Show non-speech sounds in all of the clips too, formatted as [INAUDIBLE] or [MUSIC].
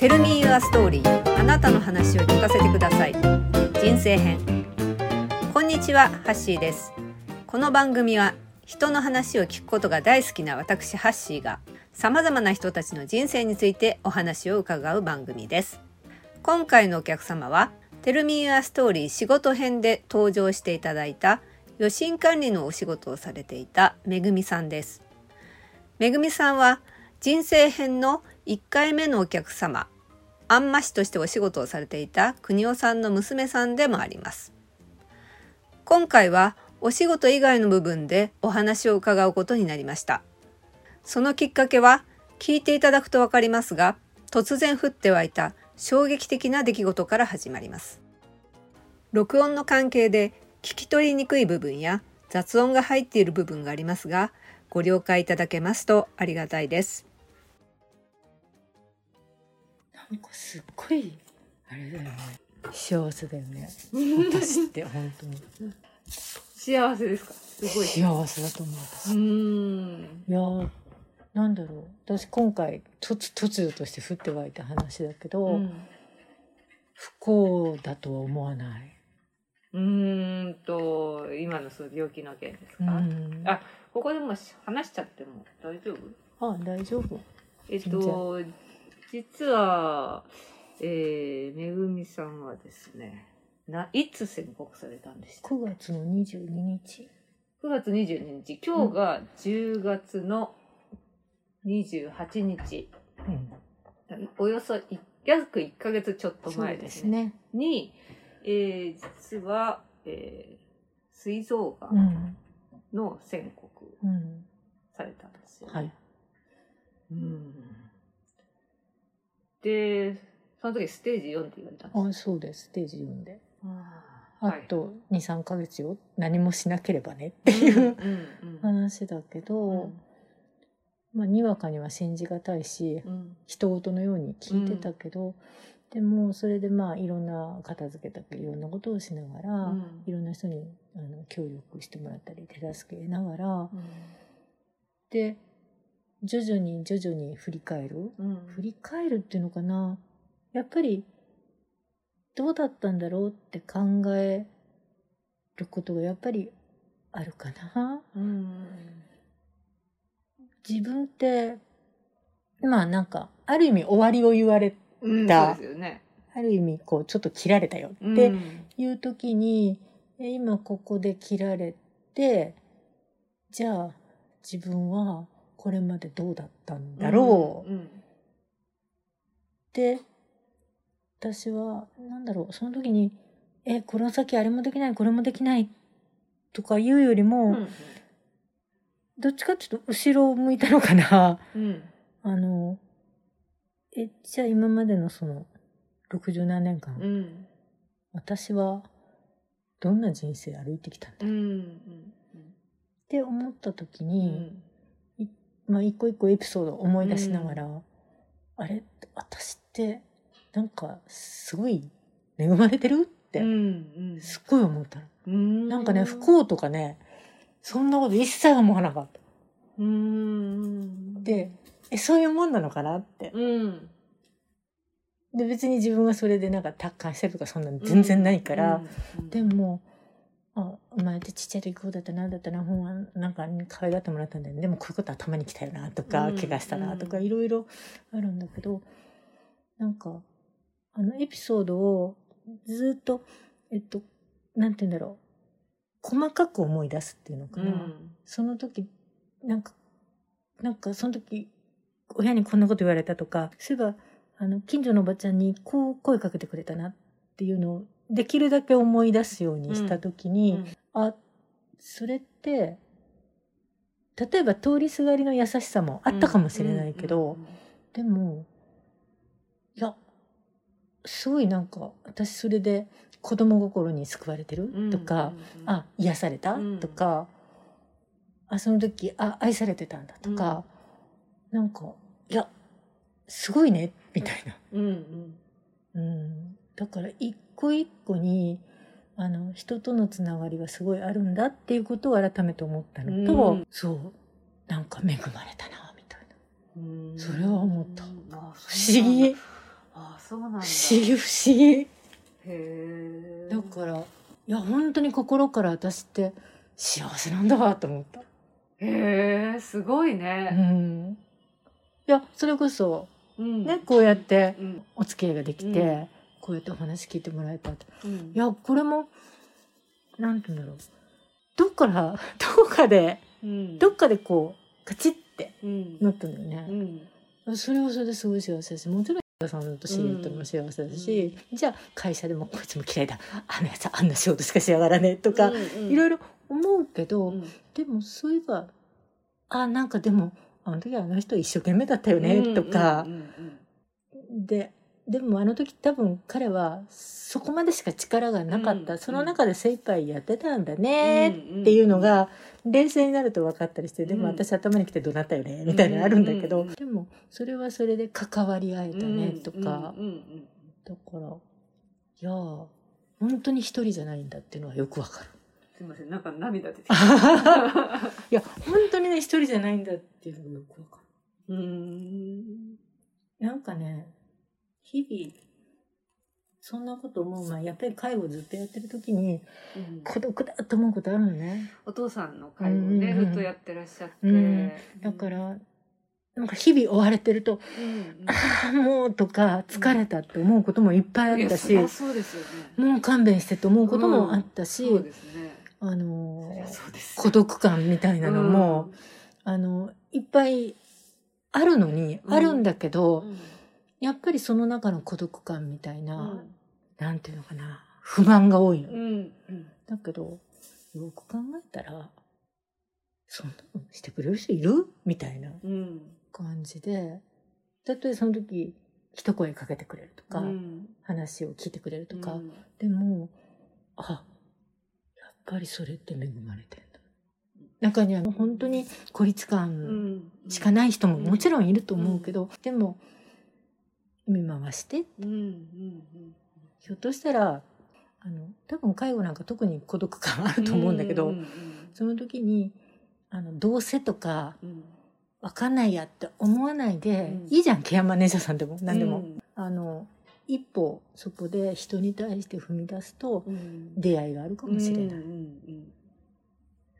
テルミーユアストーリーあなたの話を聞かせてください。人生編。こんにちはハッシーです。この番組は人の話を聞くことが大好きな私ハッシーが様々な人たちの人生についてお話を伺う番組です。今回のお客様はテルミーアストーリー仕事編で登場していただいた予診管理のお仕事をされていためぐみさんです。めぐみさんは人生編の1回目のお客様安間市としてお仕事をされていた国尾さんの娘さんでもあります。今回はお仕事以外の部分でお話を伺うことになりました。そのきっかけは聞いていただくとわかりますが突然降って湧いた衝撃的な出来事から始まります。録音の関係で聞き取りにくい部分や雑音が入っている部分がありますがご了解いただけますとありがたいです。なんかすっごいあれだよね。幸せだよね。私って本当に。幸せですか？すごい。幸せだと思う私。ん。いやーなんだろう。私今回突突如として降って湧いた話だけど、うん。不幸だとは思わない、うーんと今のその病気の件ですか、うん、あここでもし話しちゃっても大丈夫？あ大丈夫。えっと実はえー、めぐみさんはですねないつ宣告されたんでした9月の22日。9月22日。今日が10月の28日、うん。およそい約1ヶ月ちょっと前でですすね。ねに、えー実は、えー、膵臓がうんん。の宣告うん。されたんですよ、ね。はい。うんでその時ステージ4って言われたんです。あそうです。ステージ4で。ああと23ヶ月よ何もしなければねっていううんうん話だけど、まあ、にわかには信じがたいしうん。人事のように聞いてたけど、でもそれでまあいろんな片付けたりいろんなことをしながら、うん。いろんな人にあの協力してもらったり手助けながらうん。で徐々に徐々に振り返る？うん。振り返るっていうのかな？やっぱりどうだったんだろうって考えることがやっぱりあるかな？うん。自分ってまあなんかある意味終わりを言われうんだそうですよね。ある意味こうちょっと切られたよってうん。いう時に、え今ここで切られてじゃあ自分はこれまでどうだったんだろう。っうん。て、私はなんだろうその時にえこの先あれもできないこれもできないとか言うよりも、うんどっちかっていうと後ろを向いたのかな。うん。あの、え、じゃあ今までのその60何年間、うん。私はどんな人生歩いてきたんだっう。んうんて思った時うに、んまあ一個一個エピソードを思い出しながら、あれ？私ってなんかすごい恵まれてる？って、うんすっごい思ったの。うん。なんかね、不幸とかね、そんなこと一切思わなかった。うんで、え、そういうもんなのかな？って。うん。で、別に自分がそれでなんか達観してるとかそんなの全然ないから、うん。でも、あ、生まれてちっちゃい時こうだったな、だったな、ほんはなんか可愛がってもらったんだよね。でもこういうことはたまに来たよな、とか、うん怪我したな、とか、うんいろいろあるんだけど、なんか、あのエピソードをずっと、えっと、なんて言うんだろう。細かく思い出すっていうのかな。うんその時、なんか、なんかその時、親にこんなこと言われたとか、そういえば、あの、近所のおばちゃんにこう声かけてくれたなっていうのを、できるだけ思い出すようにした時に、うん。あ、それって、例えば通りすがりの優しさもあったかもしれないけど、でも、いや、すごいなんか、私それで子供心に救われてる？とか、あ、癒された、うん。とか、あ、その時、あ、愛されてたんだ？とか、なんか、いや、すごいね、みたいな。うんうん。うん。だから、一個一個に、あの、人とのつながりがすごいあるんだっていうことを改めて思ったのと、うん。そう、なんか恵まれたな、みたいな。うん。それは思った。あ不思議。あそうなんだ。不思議不思議。へえだからいや本当に心から私って幸せなんだと思った。へえすごいうね、ん。いやそれこそうん。ねこうやってうん。お付き合いができて、うんこうやってお話聞いてもらえたって。うん。いやこれもなんて言うんだろう。どっから [LAUGHS] どっかでうん。どっかでこうカチッてうん。なったんだよね、うん。それはそれですごい幸せだしもちろんさんと知り合ったのも幸せだし、じゃあ会社でもこいつも嫌いだ。あのやつあんな仕事しかしやがらねとか、いろいいろ思うけど、うん。でもそういえばあなんかでもあの時あの人一生懸命だったよねとかうん、うんででもあの時多分彼はそこまでしか力がなかった、うんその中で精一杯やってたんだねうんっていうのが冷静になると分かったりして、でもうん私頭にきて怒鳴ったよねみたいなのあるんだけど、うんでもそれはそれで関わり合えたねとか、だからいやー本当に一人じゃないんだっていうのはよくわかる。すみませんなんか涙出てきた。[LAUGHS] いや本当にね一人じゃないんだっていうのがよくわかうーん。る。なんかね日々そんなこと思う前やっぱり介護ずっとやってる時にうん。孤独だと思うことあるのね。お父さんの介護をねうんうんうん。ずっとやってらっしゃって。うん。だからなんか日々追われてるとうんああもうとか疲れたって思うこともいっぱいあったし、やそうですよね。もう勘弁してと思うこともあったし、そうですね。あの孤独感みたいなのも、あのいっぱいあるのに、うんあるんだけど、うんやっぱりその中の孤独感みたいな、うん。なんていうのかな不満が多いの、うんうん。だけどよく考えたらそんなのしてくれる人いる？みたいなうん。感じでたとえその時一声かけてくれるとか、うん。話を聞いてくれるとか、うん。でもあやっぱりそれって恵まれてんだ。中には本当に孤立う感ん。しかない人ももちろんいると思うけど、でも見回して。うんうんひょっとしたらあの多分介護なんか特に孤独感あると思うんだけど、うんその時にあのどうせとかうん。わかんないやって思わないで、うん。いいじゃんケアマネージャーさんでも何でも、うんあの一歩そこで人に対して踏み出すとうん。出会いがあるかもしれない、うんうんうん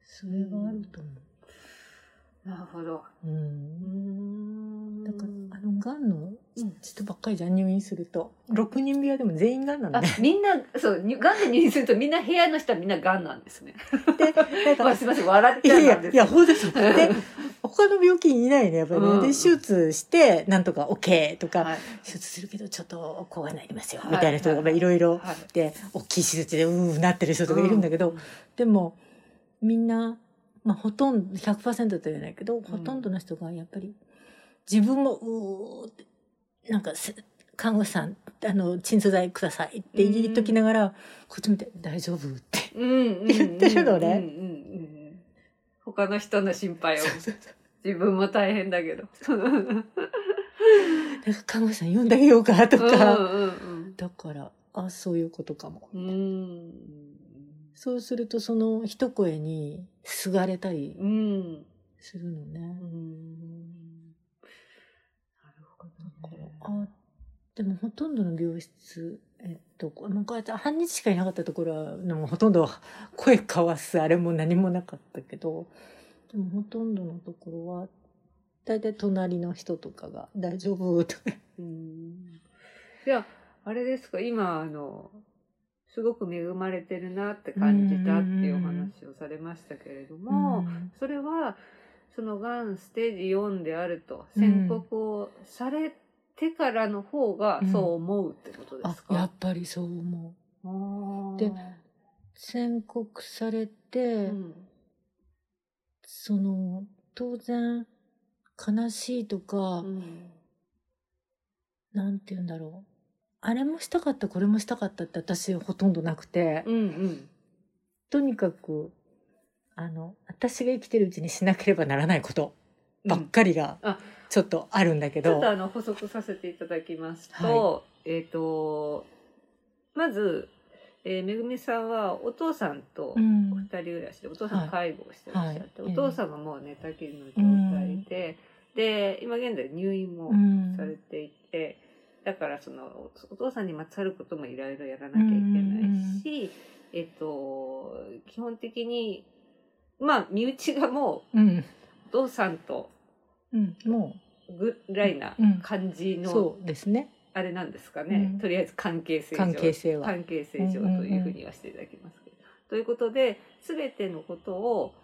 それがあると思なるほど。う、う、うんん。だからあのがんのうん。人ばっかりじゃん入院すると6人部屋でも全員がんなのあね。みんなそうにがんで入院するとみんな部屋の人はみんながんなんですね。で [LAUGHS] なんかまあすみません笑っちゃうんです。やいやほんとですよで他の病気いないねやっぱりね、うん。で手術してなんとか OK とか、はい。手術するけどちょっとこうがなりますよ、はい。みたいな人がい。ろいろはい。で大きい手術でうーなってる人とかいるんだけど、でもみんな、まあ、ほとんど100%とは言えないけど、ほとんどの人がやっぱり自分もうーってなんかせ看護師さんあの鎮痛剤くださいって言っときながら、こっち見て大丈夫って。うんうんうん言ってるのね。うんうんうん。他の人の心配を。自分も大変だけど。なんか看護師さん呼んであげようかとか、うんうんだからあそういうことかも。うんうん。そうするとその一声にすがれたりうんするのね。うんなるほどねあでもほとんどの病室えっとこまあこうやって半日しかいなかったところはでもほとんど声交わすあれも何もなかったけどでもほとんどのところは大体隣の人とかが「大丈夫?」とかうんいやあれですか今あのすごく恵まれてるなって感じたっていうお話をされましたけれども、うん。それはそのがんステージ4であるとうん。宣告をされてからの方がそう思うってことであすか、やっぱりそう思う。で宣告されて、うん。その当然悲しいとか、うん。なんて言うんだろうあれもしたかったこれもしたかったって私ほとんどなくて、うんうん。とにかくあの私が生きてるうちにしなければならないことばっかりがあ。ちょっとあるんだけど、ちょっとあの補足させていただきますと、えっ、とまず、えーめぐみさんはお父さんとうん。お二人暮らしで、お父さんの介護をしてらっしゃって、はい。お父さんがもう寝たきりの状態で、で今現在入院もうん。されていて、だからそのおお父さんにまつわることもいろいろやらなきゃいけないし、えっと基本的にまあ身内がもうお父さんとうんもぐらいなうん感じの、うそうですね。あれなんですかね、うん。とりあえず関係性上。関係性は。関係性上というふうに言わせていただきますけど。ということで全てのことを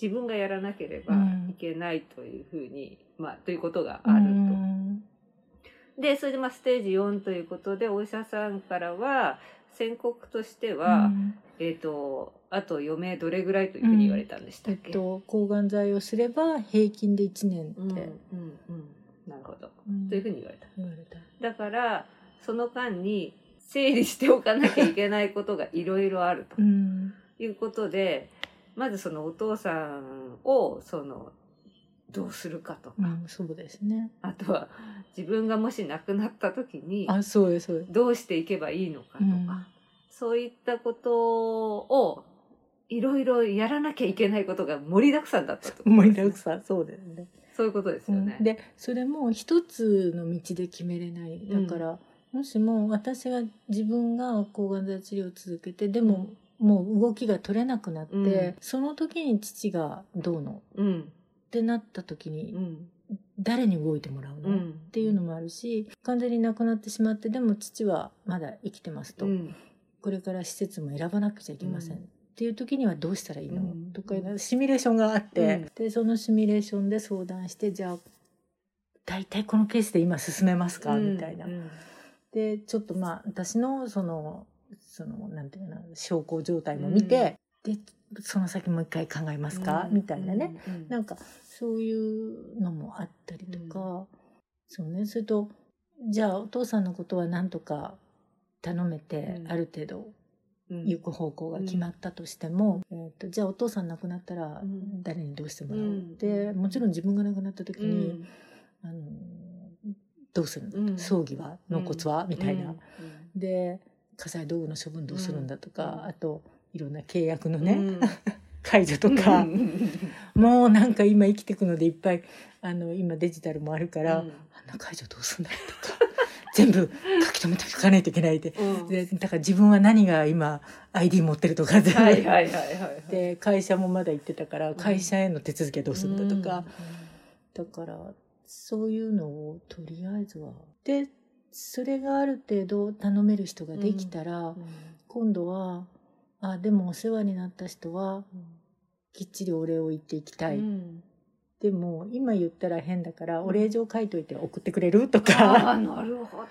自分がやらなければいけないというふうに、まあということがあるでそれでまあステージ4ということでお医者さんからは宣告としては、うん。えっ、とあと余命どれぐらいというふうに言われたんでしたえっけ、っと抗がん剤をすれば平均で1年うんうんって、うん。なるほど、うん。というふうに言われた。言われた。だからその間に整理しておかなきゃいけないことがいろいろあると。うん。いうことで、まずそのお父さんをそのどうするかとか、うん、そうですね。あとは自分がもし亡くなった時にあ、そうです、そうです。どうしていけばいいのかとか、うんそういったことをいろいろやらなきゃいけないことが盛りだくさんだったと、盛りだくさん、そうですね。そういうことですよね。で、それも一つの道で決めれない。だから、もしも私が自分が抗がん剤治療を続けて、でも、もう動きが取れなくなって、うんその時に父がどうの？うんってなった時に、うん誰に動いてもらうの、うん。っていうのもあるし完全に亡くなってしまってでも父はまだ生きてますと、うん。これから施設も選ばなくちゃいけません、うん。っていう時にはどうしたらいいの、うん。とかいうのシミュレーションがあって、うん。でそのシミュレーションで相談してじゃあ大体このケースで今進めますか、みたいな。う。ん。でちょっとまあ私のそのそのなんていうかな証拠状態も見て、でその先もう一回考えますか、みたいなね。。うんなんかそういうのもあったりとか、そうね。それとじゃあお父さんのことは何とか頼めて、うん。ある程度うん。行く方向が決まったとしても、えー、とじゃあお父さん亡くなったらうん。誰にどうしてもらう、うん。でもちろん自分が亡くなった時うに、ん。あのどうするんだ、うん。葬儀は？納骨は、みたいな。うん。で火災道具の処分どうするんだとか、うん。あといろんな契約のね、うん。解除とか、もうなんか今生きていくのでいっぱいあの今デジタルもあるから、うん。あんな解除どうすんだとか [LAUGHS] 全部書き留めておかないといけないでうん。でだから自分は何が今 ID 持ってるとか全部、はいはいはい。で会社もまだ行ってたからん。会社への手続きはどうするんだとか、うん、だからそういうのをとりあえずは。でそれがある程度頼める人ができたら、うん。今度はあでもお世話になった人はきっちりお礼を言っていきたい、うん。でも今言ったら変だからお礼状書いといて送ってくれるとあか、あなるほど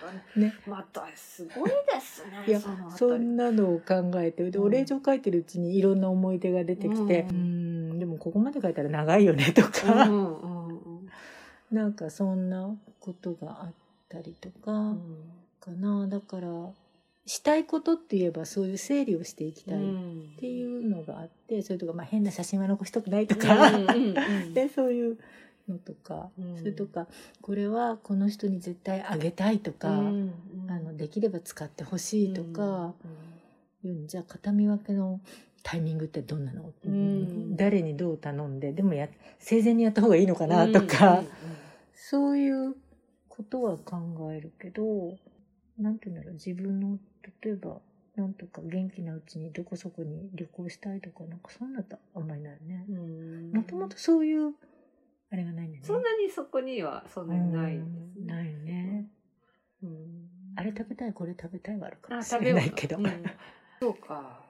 ね。ね、またすごいですね。いやそんなのを考えてでうん。お礼状書いてるうちにいろんな思い出が出てきて、ううんん、でもここまで書いたら長いよねとか、うんうんうんなんかそんなことがあったりとかうんかな。だからしたいことって言えばそういう整理をしていきたいっうん。ていうのがあってそれとか、まあ、変な写真は残しとくないとか、うんうんうん。[LAUGHS] でそういうのとか、うん。それとかこれはこの人に絶対あげたいとか、うんあのできれば使ってほしいとか、うんうん、じゃあ形見分けのタイミングってどんなの、うん。誰にどう頼んででもや生前にやった方がいいのかなとか、そういうことは考えるけどなんていうんだろう自分の例えばなんとか元気なうちにどこそこに旅行したいとかなんかそんなとあんまりないね。もともとそういうあれがないんだよね。そんなにそこにはそんなにないんですうんないよね。うんあれ食べたいこれ食べたいはあるかもしあ食べれないけど。物 [LAUGHS] うんそうか。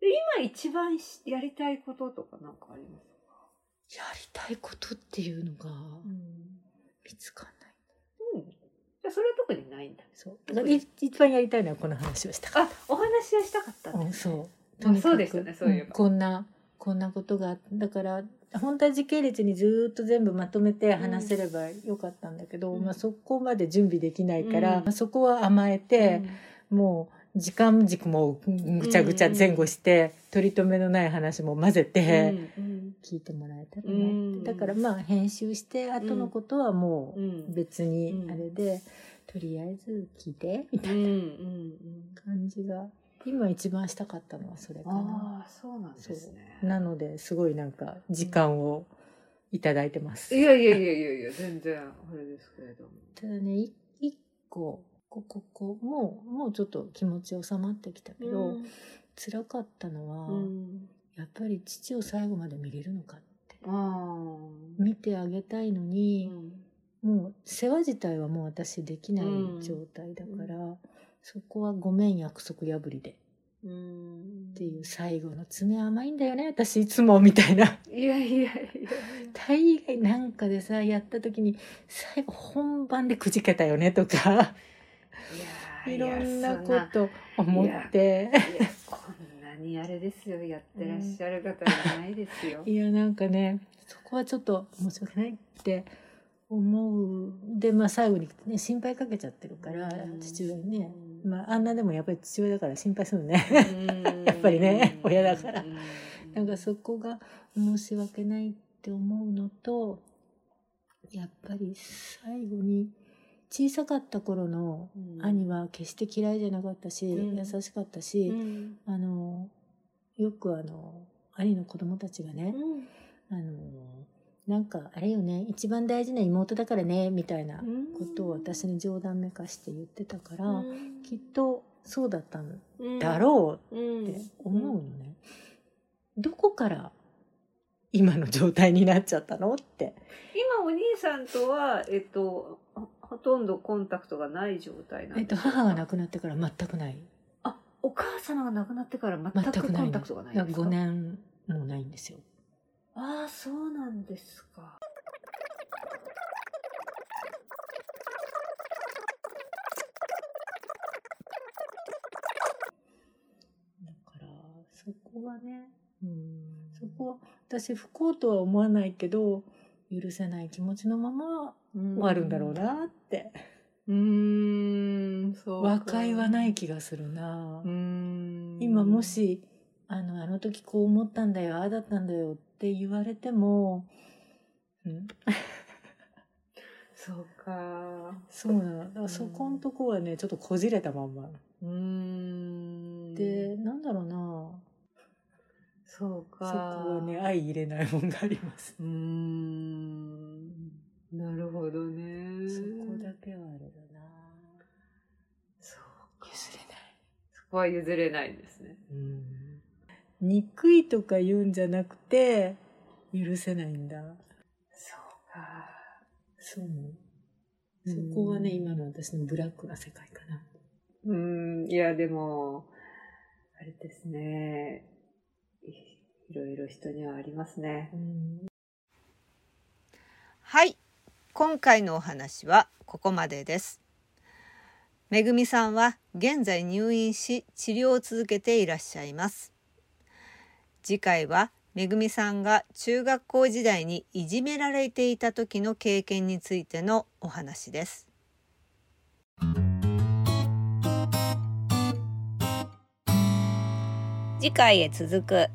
で今一番しやりたいこととかなんかありますか？やりたいことっていうのが見つかん。じゃあそれは特にないんだ。そう。だからい一番やりたいのはこの話をしたかっあ、お話をしたかったた。うん、んですね。そう。まあそうですよねそういえばんこんなこんなことがだから本当は時系列にずーっと全部まとめて話せればよかったんだけど、うんまあそこまで準備できないから、うんまあそこは甘えて、もう時間軸もぐちゃぐちゃ前後して、取り留めのない話も混ぜうんてうん聞いてもらえたらなって、うんだからまあ編集して後のことはもううん別にあれで、とりあえず聞いてみたい。な感じが今一番したかったのはそれかな。そうなんですね。なのですごいなんか時間をいただいてます。いやいやいやいやいや、全然あれですけれども。ただねい一個こここもうもうちょっと気持ち収まってきたけど、うん辛かったのは、うんやっぱり父を最後まで見れるのかって。見てあげたいのうに、ん。もう世話自体はもう私できない状態だから、そこはごめん約束破りで。うん。っていう最後の爪甘いんだよね私いつもみたいな。いやいやいや大概なんかでさやった時に最後本番でくじけたよねとか。いやいろんなこと思ってにあれですよやってらっしゃる方じゃないですよ。[LAUGHS] いやなんかねそこはちょっと申し訳ないって思う。でまあ最後にね心配かけちゃってるからうん。父親にね、うんまああんなでもやっぱり父親だから心配するのね。うん。[LAUGHS] やっぱりね親だから。うん。なんかそこが申し訳ないって思うのとやっぱり最後に小さかった頃のうん。兄は決して嫌いじゃなかったし、うん。優しかったし、うん。あのよくあの兄の子供たちがね、あのなんかあれよね一番大事な妹だからねみたいなことを私に冗談めかして言ってたから、うん。きっとそうだったんうん。だろううん。って思うのね、どこから今の状態になっちゃったのって。今お兄さんとはえっとほほとんどコンタクトがない状態なんえっと、ですか母が亡くなってから全くない。あお母様が亡くなってから全く全くない。コンタクトがないんですか？5年もないんですよ。ああそうなんですか。だからそこはねそこは私不幸とは思わないけど許せない気持ちのまま終わるんだろうなって、うーんそうか。和解はない気がするな、うーん。今もしあのあの時こう思ったんだよああだったんだよって言われても、うん、[LAUGHS] そうか。そうなの。だからそこんとこはねちょっとこじれたまんま、うーん。でなんだろうな。そうか。そこはね相入れないもんがあります。うーんなるほどね。そこだけはあれだな。そうか。譲れない。そこは譲れないですね。うん。憎いとか言うんじゃなくて許せないんだ。そうか。そうう。ん。そこはね今の私のブラックな世界かな。うーん。いやでもあれですね。いいろいろ人にはありますね。はい今回のお話はここまでです。めぐみさんは現在入院し治療を続けていらっしゃいます。次回はめぐみさんが中学校時代にいじめられていた時の経験についてのお話です。次回へ続く